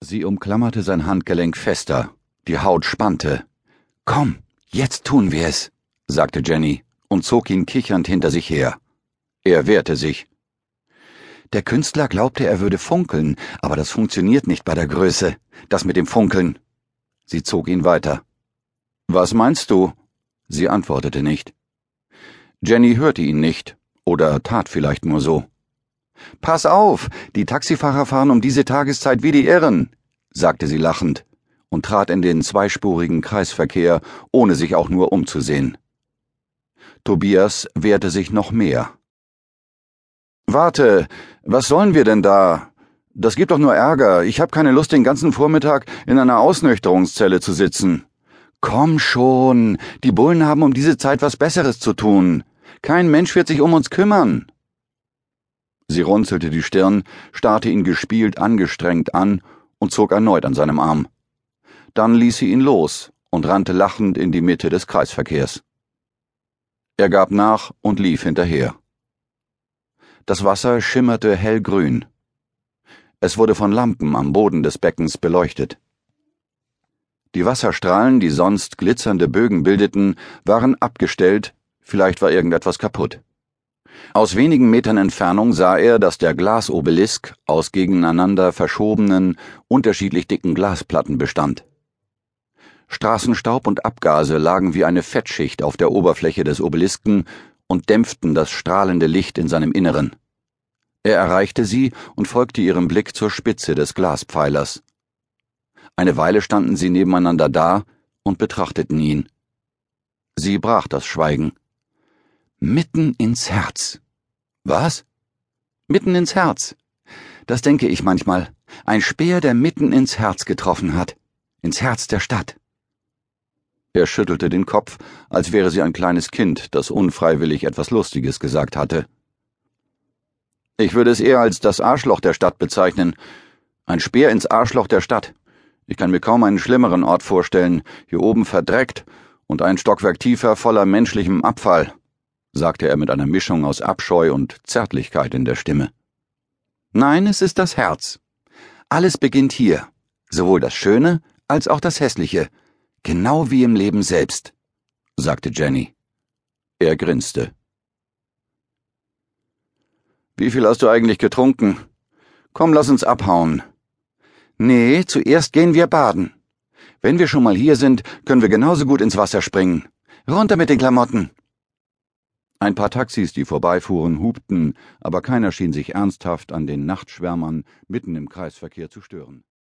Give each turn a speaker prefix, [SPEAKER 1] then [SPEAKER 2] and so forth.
[SPEAKER 1] Sie umklammerte sein Handgelenk fester, die Haut spannte. Komm, jetzt tun wir es, sagte Jenny und zog ihn kichernd hinter sich her. Er wehrte sich. Der Künstler glaubte, er würde funkeln, aber das funktioniert nicht bei der Größe, das mit dem Funkeln. Sie zog ihn weiter. Was meinst du? Sie antwortete nicht. Jenny hörte ihn nicht oder tat vielleicht nur so. Pass auf, die Taxifahrer fahren um diese Tageszeit wie die Irren, sagte sie lachend und trat in den zweispurigen Kreisverkehr, ohne sich auch nur umzusehen. Tobias wehrte sich noch mehr. Warte, was sollen wir denn da? Das gibt doch nur Ärger. Ich habe keine Lust, den ganzen Vormittag in einer Ausnüchterungszelle zu sitzen. Komm schon, die Bullen haben um diese Zeit was Besseres zu tun. Kein Mensch wird sich um uns kümmern. Sie runzelte die Stirn, starrte ihn gespielt angestrengt an und zog erneut an seinem Arm. Dann ließ sie ihn los und rannte lachend in die Mitte des Kreisverkehrs. Er gab nach und lief hinterher. Das Wasser schimmerte hellgrün. Es wurde von Lampen am Boden des Beckens beleuchtet. Die Wasserstrahlen, die sonst glitzernde Bögen bildeten, waren abgestellt, vielleicht war irgendetwas kaputt. Aus wenigen Metern Entfernung sah er, dass der Glasobelisk aus gegeneinander verschobenen, unterschiedlich dicken Glasplatten bestand. Straßenstaub und Abgase lagen wie eine Fettschicht auf der Oberfläche des Obelisken und dämpften das strahlende Licht in seinem Inneren. Er erreichte sie und folgte ihrem Blick zur Spitze des Glaspfeilers. Eine Weile standen sie nebeneinander da und betrachteten ihn. Sie brach das Schweigen. Mitten ins Herz. Was? Mitten ins Herz. Das denke ich manchmal. Ein Speer, der mitten ins Herz getroffen hat. Ins Herz der Stadt. Er schüttelte den Kopf, als wäre sie ein kleines Kind, das unfreiwillig etwas Lustiges gesagt hatte. Ich würde es eher als das Arschloch der Stadt bezeichnen. Ein Speer ins Arschloch der Stadt. Ich kann mir kaum einen schlimmeren Ort vorstellen, hier oben verdreckt und ein Stockwerk tiefer voller menschlichem Abfall sagte er mit einer Mischung aus Abscheu und Zärtlichkeit in der Stimme. Nein, es ist das Herz. Alles beginnt hier, sowohl das Schöne als auch das Hässliche, genau wie im Leben selbst, sagte Jenny. Er grinste. Wie viel hast du eigentlich getrunken? Komm, lass uns abhauen. Nee, zuerst gehen wir baden. Wenn wir schon mal hier sind, können wir genauso gut ins Wasser springen. Runter mit den Klamotten. Ein paar Taxis, die vorbeifuhren, hupten, aber keiner schien sich ernsthaft an den Nachtschwärmern mitten im Kreisverkehr zu stören.